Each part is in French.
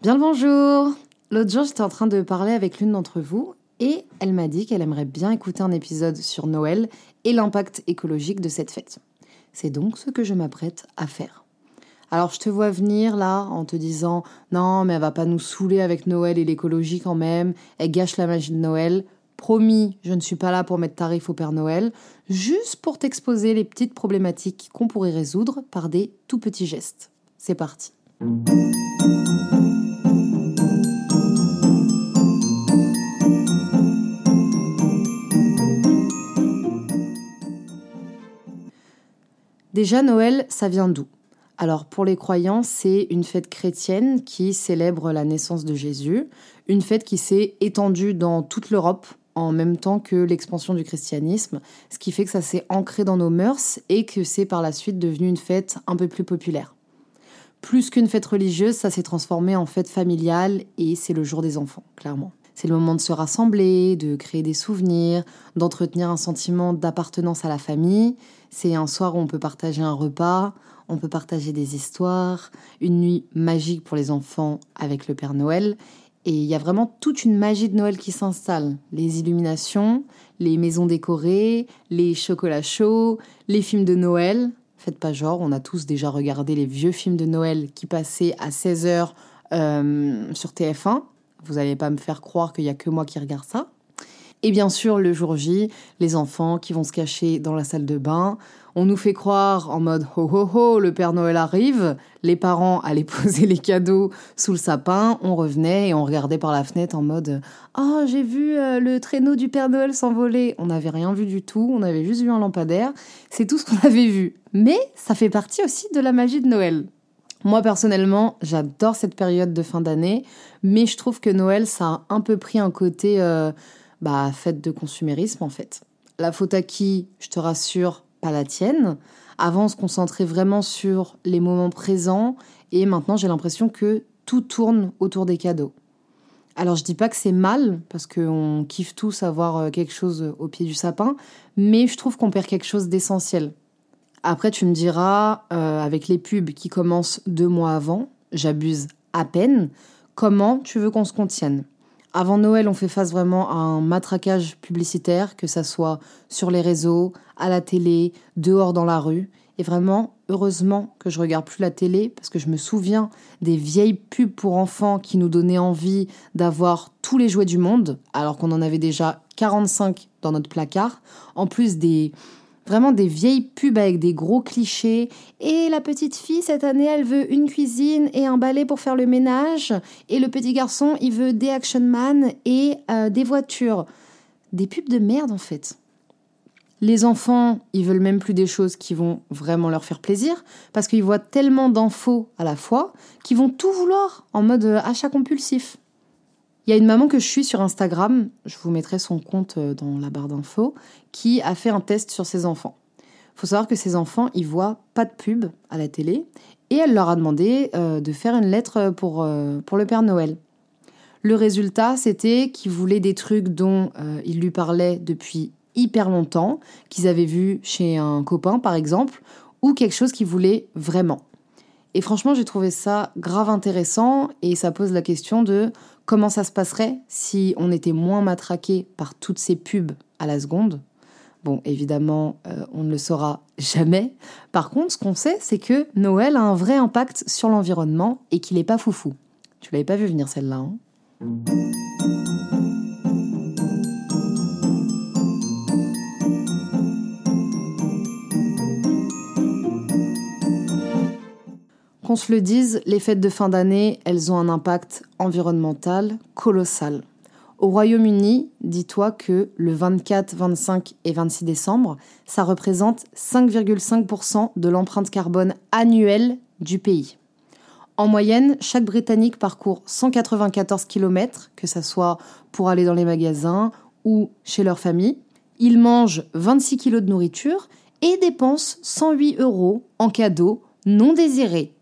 Bien le bonjour L'autre jour, j'étais en train de parler avec l'une d'entre vous et elle m'a dit qu'elle aimerait bien écouter un épisode sur Noël et l'impact écologique de cette fête. C'est donc ce que je m'apprête à faire. Alors je te vois venir là en te disant non mais elle va pas nous saouler avec Noël et l'écologie quand même, elle gâche la magie de Noël. Promis, je ne suis pas là pour mettre tarif au Père Noël, juste pour t'exposer les petites problématiques qu'on pourrait résoudre par des tout petits gestes. C'est parti. Déjà, Noël, ça vient d'où? Alors pour les croyants, c'est une fête chrétienne qui célèbre la naissance de Jésus, une fête qui s'est étendue dans toute l'Europe en même temps que l'expansion du christianisme, ce qui fait que ça s'est ancré dans nos mœurs et que c'est par la suite devenu une fête un peu plus populaire. Plus qu'une fête religieuse, ça s'est transformé en fête familiale et c'est le jour des enfants, clairement. C'est le moment de se rassembler, de créer des souvenirs, d'entretenir un sentiment d'appartenance à la famille. C'est un soir où on peut partager un repas, on peut partager des histoires, une nuit magique pour les enfants avec le Père Noël. Et il y a vraiment toute une magie de Noël qui s'installe. Les illuminations, les maisons décorées, les chocolats chauds, les films de Noël. Faites pas genre, on a tous déjà regardé les vieux films de Noël qui passaient à 16h euh, sur TF1. Vous n'allez pas me faire croire qu'il n'y a que moi qui regarde ça. Et bien sûr, le jour J, les enfants qui vont se cacher dans la salle de bain. On nous fait croire en mode ho ho ho, le Père Noël arrive. Les parents allaient poser les cadeaux sous le sapin. On revenait et on regardait par la fenêtre en mode Oh, j'ai vu euh, le traîneau du Père Noël s'envoler. On n'avait rien vu du tout. On avait juste vu un lampadaire. C'est tout ce qu'on avait vu. Mais ça fait partie aussi de la magie de Noël. Moi personnellement, j'adore cette période de fin d'année, mais je trouve que Noël, ça a un peu pris un côté euh, bah, fête de consumérisme en fait. La faute à qui, je te rassure, pas la tienne. Avant, on se concentrait vraiment sur les moments présents et maintenant, j'ai l'impression que tout tourne autour des cadeaux. Alors, je dis pas que c'est mal parce qu'on kiffe tous avoir euh, quelque chose au pied du sapin, mais je trouve qu'on perd quelque chose d'essentiel. Après, tu me diras, euh, avec les pubs qui commencent deux mois avant, j'abuse à peine, comment tu veux qu'on se contienne? Avant Noël, on fait face vraiment à un matraquage publicitaire, que ça soit sur les réseaux, à la télé, dehors dans la rue. Et vraiment, heureusement que je regarde plus la télé parce que je me souviens des vieilles pubs pour enfants qui nous donnaient envie d'avoir tous les jouets du monde, alors qu'on en avait déjà 45 dans notre placard. En plus des, Vraiment des vieilles pubs avec des gros clichés. Et la petite fille, cette année, elle veut une cuisine et un balai pour faire le ménage. Et le petit garçon, il veut des Action Man et euh, des voitures. Des pubs de merde, en fait. Les enfants, ils veulent même plus des choses qui vont vraiment leur faire plaisir, parce qu'ils voient tellement d'infos à la fois qu'ils vont tout vouloir en mode euh, achat compulsif. Il y a une maman que je suis sur Instagram, je vous mettrai son compte euh, dans la barre d'infos, qui a fait un test sur ses enfants. Il faut savoir que ses enfants, ils voient pas de pub à la télé et elle leur a demandé euh, de faire une lettre pour, euh, pour le Père Noël. Le résultat, c'était qu'ils voulaient des trucs dont ils lui parlaient depuis hyper longtemps, qu'ils avaient vu chez un copain par exemple, ou quelque chose qu'ils voulaient vraiment. Et franchement, j'ai trouvé ça grave intéressant et ça pose la question de comment ça se passerait si on était moins matraqué par toutes ces pubs à la seconde? Bon, évidemment, euh, on ne le saura jamais. Par contre, ce qu'on sait, c'est que Noël a un vrai impact sur l'environnement et qu'il n'est pas foufou. Tu l'avais pas vu venir celle-là, hein? Qu'on se le dise, les fêtes de fin d'année, elles ont un impact environnemental colossal. Au Royaume-Uni, dis-toi que le 24, 25 et 26 décembre, ça représente 5,5% de l'empreinte carbone annuelle du pays. En moyenne, chaque Britannique parcourt 194 km, que ce soit pour aller dans les magasins ou chez leur famille. Ils mangent 26 kg de nourriture et dépensent 108 euros en cadeaux non désirés.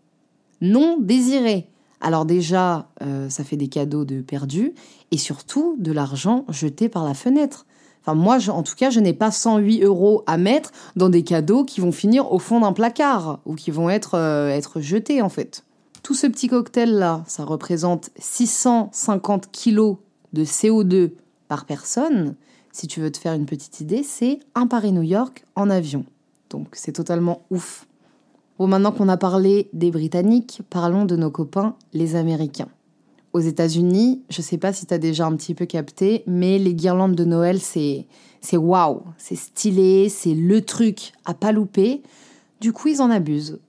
Non désirés. Alors déjà, euh, ça fait des cadeaux de perdus et surtout de l'argent jeté par la fenêtre. Enfin, moi, en tout cas, je n'ai pas 108 euros à mettre dans des cadeaux qui vont finir au fond d'un placard ou qui vont être, euh, être jetés en fait. Tout ce petit cocktail-là, ça représente 650 kilos de CO2 par personne. Si tu veux te faire une petite idée, c'est un Paris-New York en avion. Donc c'est totalement ouf. Bon, maintenant qu'on a parlé des Britanniques, parlons de nos copains, les Américains. Aux États-Unis, je sais pas si tu as déjà un petit peu capté, mais les guirlandes de Noël, c'est c'est waouh, c'est stylé, c'est le truc à pas louper. Du coup, ils en abusent.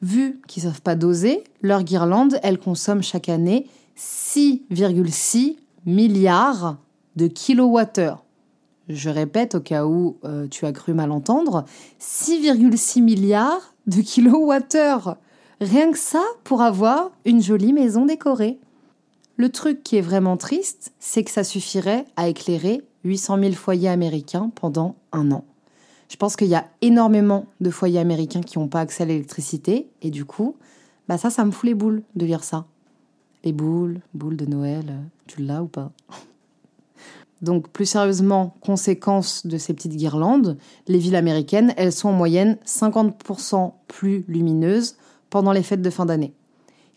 Vu qu'ils savent pas doser, leur guirlande, elle consomme chaque année 6,6 milliards de kilowattheures. Je répète au cas où euh, tu as cru mal entendre, 6,6 milliards de kilowattheures. Rien que ça pour avoir une jolie maison décorée. Le truc qui est vraiment triste, c'est que ça suffirait à éclairer 800 000 foyers américains pendant un an. Je pense qu'il y a énormément de foyers américains qui n'ont pas accès à l'électricité, et du coup, bah ça, ça me fout les boules de lire ça. Les boules, boules de Noël, tu l'as ou pas? Donc plus sérieusement, conséquence de ces petites guirlandes, les villes américaines, elles sont en moyenne 50% plus lumineuses pendant les fêtes de fin d'année.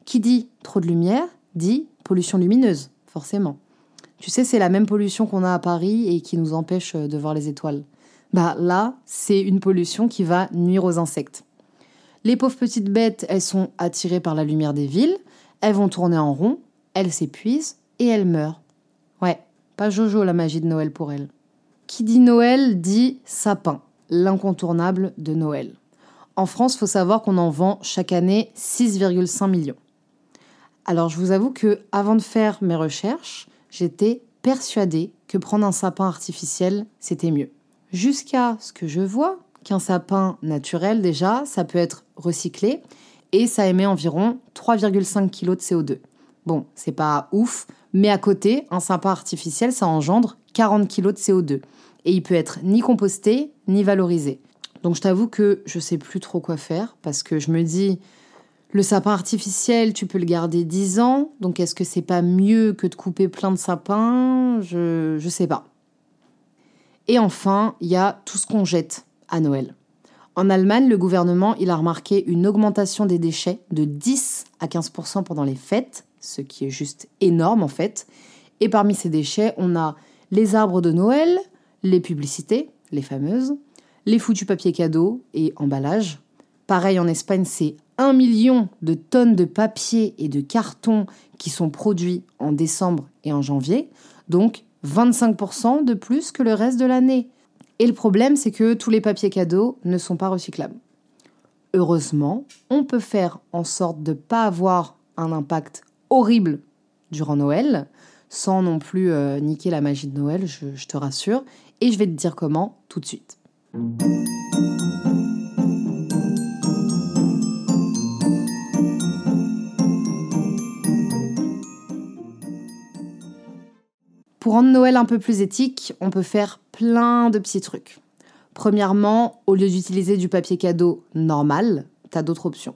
Qui dit trop de lumière dit pollution lumineuse, forcément. Tu sais, c'est la même pollution qu'on a à Paris et qui nous empêche de voir les étoiles. Bah là, c'est une pollution qui va nuire aux insectes. Les pauvres petites bêtes, elles sont attirées par la lumière des villes, elles vont tourner en rond, elles s'épuisent et elles meurent. Pas Jojo la magie de Noël pour elle. Qui dit Noël dit sapin, l'incontournable de Noël. En France, faut savoir qu'on en vend chaque année 6,5 millions. Alors je vous avoue que avant de faire mes recherches, j'étais persuadée que prendre un sapin artificiel, c'était mieux. Jusqu'à ce que je vois qu'un sapin naturel déjà, ça peut être recyclé et ça émet environ 3,5 kg de CO2. Bon, c'est pas ouf, mais à côté, un sapin artificiel, ça engendre 40 kg de CO2. Et il peut être ni composté, ni valorisé. Donc je t'avoue que je sais plus trop quoi faire, parce que je me dis, le sapin artificiel, tu peux le garder 10 ans, donc est-ce que c'est pas mieux que de couper plein de sapins? Je je sais pas. Et enfin, il y a tout ce qu'on jette à Noël. En Allemagne, le gouvernement, il a remarqué une augmentation des déchets de 10 à 15% pendant les fêtes ce qui est juste énorme en fait. Et parmi ces déchets, on a les arbres de Noël, les publicités, les fameuses, les foutus papier cadeaux et emballages. Pareil en Espagne, c'est un million de tonnes de papier et de carton qui sont produits en décembre et en janvier, donc 25% de plus que le reste de l'année. Et le problème, c'est que tous les papiers cadeaux ne sont pas recyclables. Heureusement, on peut faire en sorte de ne pas avoir un impact horrible durant Noël, sans non plus euh, niquer la magie de Noël, je, te rassure. Et je vais te dire comment tout de suite. Pour rendre Noël un peu plus éthique, on peut faire plein de petits trucs. Premièrement, au lieu d'utiliser du papier cadeau normal, tu as d'autres options.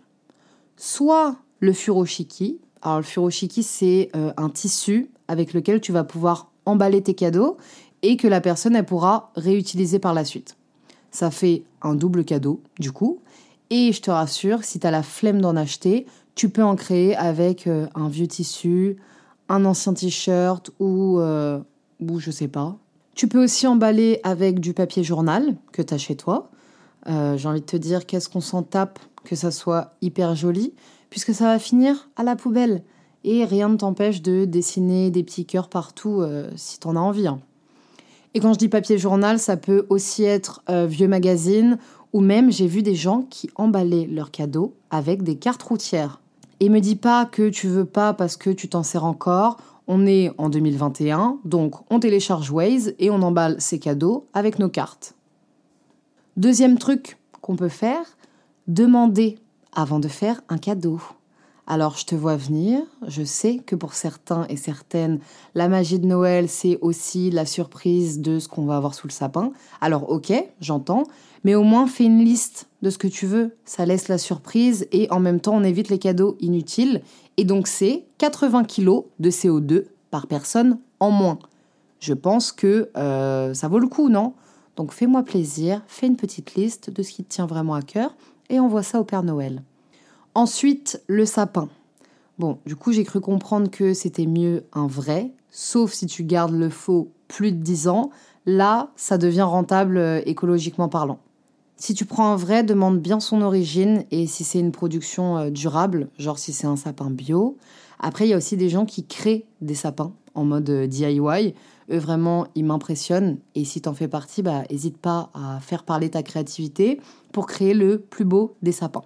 Soit le furoshiki, alors le furoshiki, c'est euh, un tissu avec lequel tu vas pouvoir emballer tes cadeaux et que la personne elle pourra réutiliser par la suite. Ça fait un double cadeau du coup. Et je te rassure, si tu as la flemme d'en acheter, tu peux en créer avec euh, un vieux tissu, un ancien t-shirt ou, euh, ou je sais pas. Tu peux aussi emballer avec du papier journal que tu as chez toi. J'ai envie de te dire qu'est-ce qu'on s'en tape que ça soit hyper joli puisque ça va finir à la poubelle. Et rien ne t'empêche de dessiner des petits cœurs partout euh, si t'en as envie. Hein. Et quand je dis papier journal, ça peut aussi être euh, vieux magazine, ou même j'ai vu des gens qui emballaient leurs cadeaux avec des cartes routières. Et me dis pas que tu veux pas parce que tu t'en sers encore. On est en 2021, donc on télécharge Waze et on emballe ses cadeaux avec nos cartes. Deuxième truc qu'on peut faire, demander avant de faire un cadeau. Alors je te vois venir, je sais que pour certains et certaines, la magie de Noël, c'est aussi la surprise de ce qu'on va avoir sous le sapin. Alors ok, j'entends, mais au moins fais une liste de ce que tu veux, ça laisse la surprise et en même temps on évite les cadeaux inutiles. Et donc c'est 80 kg de CO2 par personne en moins. Je pense que euh, ça vaut le coup, non? Donc fais-moi plaisir, fais une petite liste de ce qui te tient vraiment à cœur et envoie ça au Père Noël. Ensuite, le sapin. Bon, du coup, j'ai cru comprendre que c'était mieux un vrai, sauf si tu gardes le faux plus de 10 ans. Là, ça devient rentable euh, écologiquement parlant. Si tu prends un vrai, demande bien son origine et si c'est une production euh, durable, genre si c'est un sapin bio. Après, il y a aussi des gens qui créent des sapins en mode euh, DIY. Eux, vraiment, ils m'impressionnent. Et si t'en fais partie, bah, n'hésite pas à faire parler ta créativité pour créer le plus beau des sapins.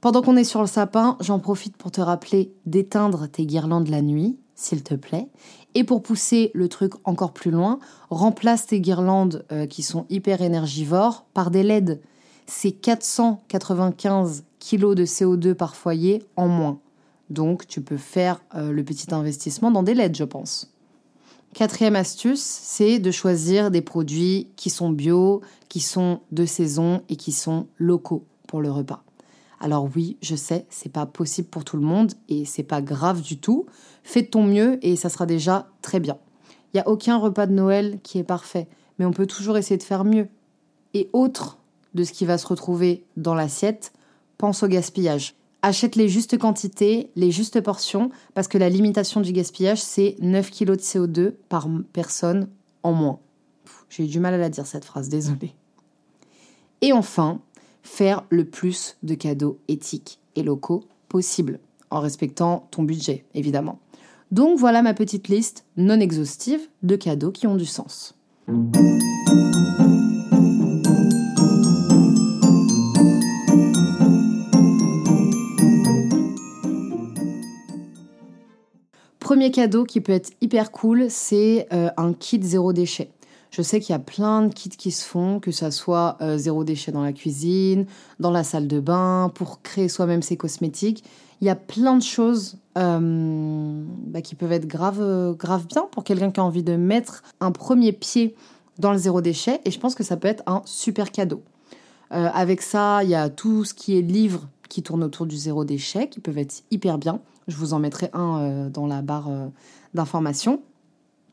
Pendant qu'on est sur le sapin, j'en profite pour te rappeler d'éteindre tes guirlandes la nuit, s'il te plaît. Et pour pousser le truc encore plus loin, remplace tes guirlandes euh, qui sont hyper énergivores par des LED. C'est 495 kg de CO2 par foyer en moins. Donc tu peux faire euh, le petit investissement dans des LED, je pense. Quatrième astuce, c'est de choisir des produits qui sont bio, qui sont de saison et qui sont locaux pour le repas. Alors oui, je sais, c'est pas possible pour tout le monde et c'est pas grave du tout. Fais de ton mieux et ça sera déjà très bien. Il n'y a aucun repas de Noël qui est parfait, mais on peut toujours essayer de faire mieux. Et autre de ce qui va se retrouver dans l'assiette, pense au gaspillage. Achète les justes quantités, les justes portions, parce que la limitation du gaspillage, c'est 9 kg de CO2 par personne en moins. J'ai eu du mal à la dire cette phrase, désolée. Et enfin, faire le plus de cadeaux éthiques et locaux possible, en respectant ton budget, évidemment. Donc voilà ma petite liste non exhaustive de cadeaux qui ont du sens. Premier cadeau qui peut être hyper cool, c'est euh, un kit zéro déchet. Je sais qu'il y a plein de kits qui se font, que ça soit euh, zéro déchet dans la cuisine, dans la salle de bain, pour créer soi-même ses cosmétiques. Il y a plein de choses euh, bah, qui peuvent être grave, euh, grave bien pour quelqu'un qui a envie de mettre un premier pied dans le zéro déchet. Et je pense que ça peut être un super cadeau. avec ça, il y a tout ce qui est livres qui tournent autour du zéro déchet, qui peuvent être hyper bien. Je vous en mettrai un dans la barre d'information.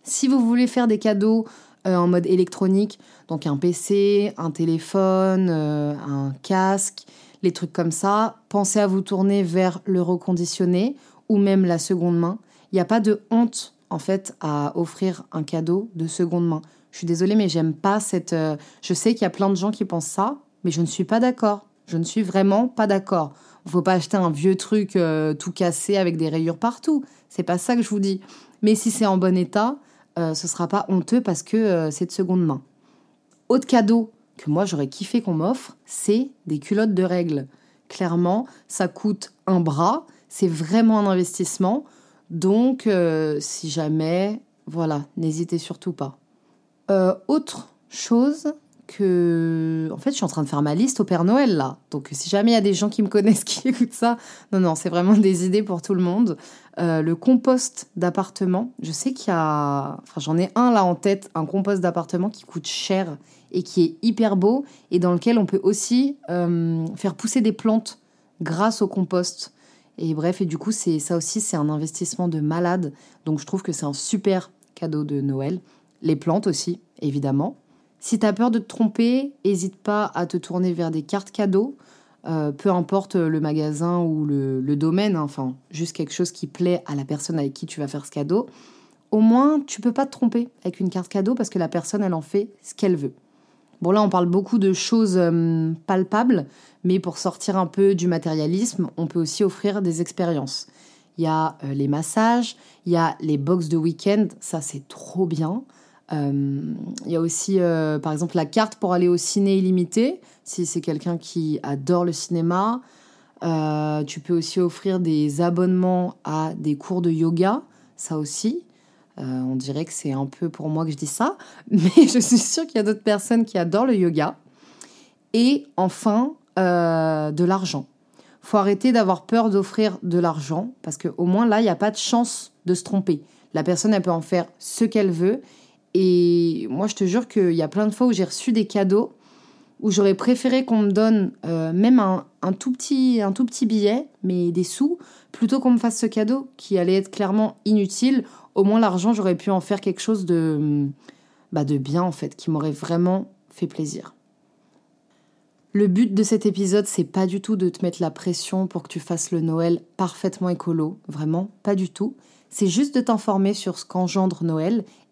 Si vous voulez faire des cadeaux euh, en mode électronique, donc un PC, un téléphone, euh, un casque, les trucs comme ça, pensez à vous tourner vers le reconditionné ou même la seconde main. Il n'y a pas de honte en fait à offrir un cadeau de seconde main. Je suis désolée, mais j'aime pas cette. Euh, je sais qu'il y a plein de gens qui pensent ça, mais je ne suis pas d'accord. Je ne suis vraiment pas d'accord. Faut pas acheter un vieux truc tout cassé avec des rayures partout. C'est pas ça que je vous dis. Mais si c'est en bon état, euh, ce sera pas honteux parce que euh, c'est de seconde main. Autre cadeau que moi j'aurais kiffé qu'on m'offre, c'est des culottes de règles. Clairement, ça coûte un bras, c'est vraiment un investissement. Donc, euh, si jamais, voilà, n'hésitez surtout pas. autre chose que, en fait, je suis en train de faire ma liste au Père Noël là. Donc, si jamais il y a des gens qui me connaissent qui écoutent ça, non, non, c'est vraiment des idées pour tout le monde. Euh, le compost d'appartement, je sais qu'il y a, enfin, j'en ai un là en tête, un compost d'appartement qui coûte cher et qui est hyper beau et dans lequel on peut aussi euh, faire pousser des plantes grâce au compost. Et bref, et du coup, c'est ça aussi, c'est un investissement de malade. Donc, je trouve que c'est un super cadeau de Noël. Les plantes aussi, évidemment. Si tu as peur de te tromper, n'hésite pas à te tourner vers des cartes cadeaux, euh, peu importe le magasin ou le, domaine, hein, enfin, juste quelque chose qui plaît à la personne avec qui tu vas faire ce cadeau. Au moins, tu peux pas te tromper avec une carte cadeau parce que la personne, elle en fait ce qu'elle veut. Bon, là, on parle beaucoup de choses euh, palpables, mais pour sortir un peu du matérialisme, on peut aussi offrir des expériences. Il y a euh, les massages, il y a les box de week-end, ça c'est trop bien. Euh, il y a aussi, euh, par exemple, la carte pour aller au ciné illimité, si c'est quelqu'un qui adore le cinéma. Euh, tu peux aussi offrir des abonnements à des cours de yoga, ça aussi. on dirait que c'est un peu pour moi que je dis ça, mais je suis sûre qu'il y a d'autres personnes qui adorent le yoga. Et enfin, de l'argent. faut arrêter d'avoir peur d'offrir de l'argent parce qu'au moins là, il n'y a pas de chance de se tromper. La personne, elle peut en faire ce qu'elle veut. Et moi, je te jure qu'il y a plein de fois où j'ai reçu des cadeaux où j'aurais préféré qu'on me donne euh, même un, tout petit, un tout petit billet, mais des sous, plutôt qu'on me fasse ce cadeau qui allait être clairement inutile. Au moins, l'argent, j'aurais pu en faire quelque chose de, bah, de bien, en fait, qui m'aurait vraiment fait plaisir. Le but de cet épisode, c'est pas du tout de te mettre la pression pour que tu fasses le Noël parfaitement écolo, vraiment, pas du tout. C'est juste de t'informer sur ce qu'engendre Noël